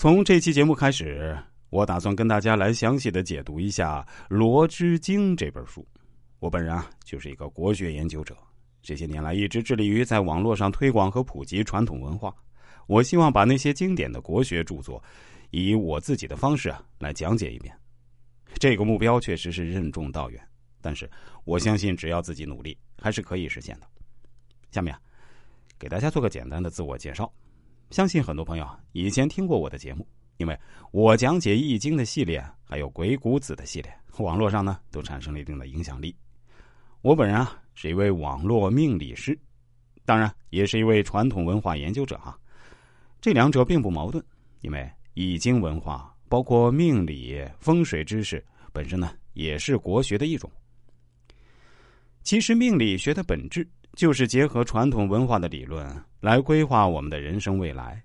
从这期节目开始，我打算跟大家来详细的解读一下《罗织经》这本书。我本人啊，就是一个国学研究者，这些年来一直致力于在网络上推广和普及传统文化。我希望把那些经典的国学著作，以我自己的方式啊来讲解一遍。这个目标确实是任重道远，但是我相信只要自己努力，还是可以实现的。下面，给大家做个简单的自我介绍。相信很多朋友以前听过我的节目，因为我讲解《易经》的系列，还有《鬼谷子》的系列，网络上呢都产生了一定的影响力。我本人啊是一位网络命理师，当然也是一位传统文化研究者哈。这两者并不矛盾，因为《易经》文化包括命理、风水知识本身呢也是国学的一种。其实命理学的本质。就是结合传统文化的理论来规划我们的人生未来。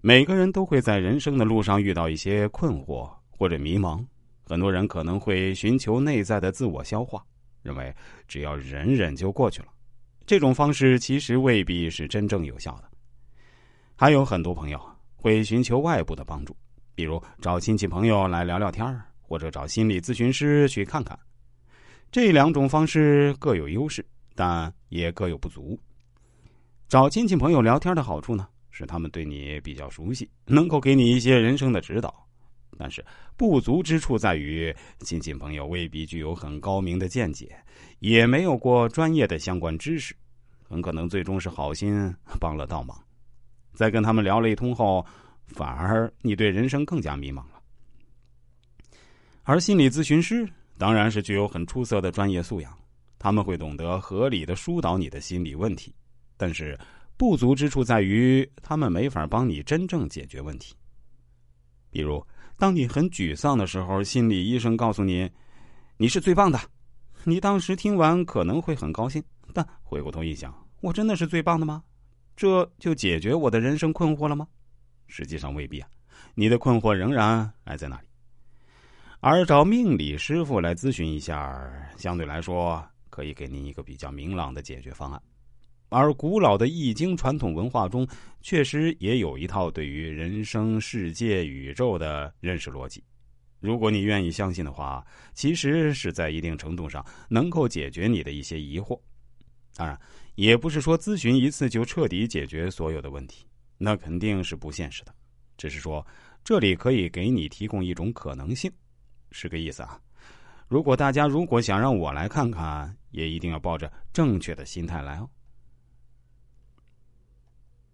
每个人都会在人生的路上遇到一些困惑或者迷茫，很多人可能会寻求内在的自我消化，认为只要忍忍就过去了。这种方式其实未必是真正有效的。还有很多朋友会寻求外部的帮助，比如找亲戚朋友来聊聊天或者找心理咨询师去看看。这两种方式各有优势。但也各有不足。找亲戚朋友聊天的好处呢，是他们对你比较熟悉，能够给你一些人生的指导；但是不足之处在于，亲戚朋友未必具有很高明的见解，也没有过专业的相关知识，很可能最终是好心帮了倒忙。在跟他们聊了一通后，反而你对人生更加迷茫了。而心理咨询师当然是具有很出色的专业素养。他们会懂得合理的疏导你的心理问题，但是不足之处在于，他们没法帮你真正解决问题。比如，当你很沮丧的时候，心理医生告诉你你是最棒的，你当时听完可能会很高兴，但回过头一想，我真的是最棒的吗？这就解决我的人生困惑了吗？实际上未必啊，你的困惑仍然还在那里。而找命理师傅来咨询一下，相对来说。可以给您一个比较明朗的解决方案，而古老的易经传统文化中，确实也有一套对于人生、世界、宇宙的认识逻辑。如果你愿意相信的话，其实是在一定程度上能够解决你的一些疑惑。当然，也不是说咨询一次就彻底解决所有的问题，那肯定是不现实的。只是说，这里可以给你提供一种可能性，是个意思啊。如果大家如果想让我来看看，也一定要抱着正确的心态来哦。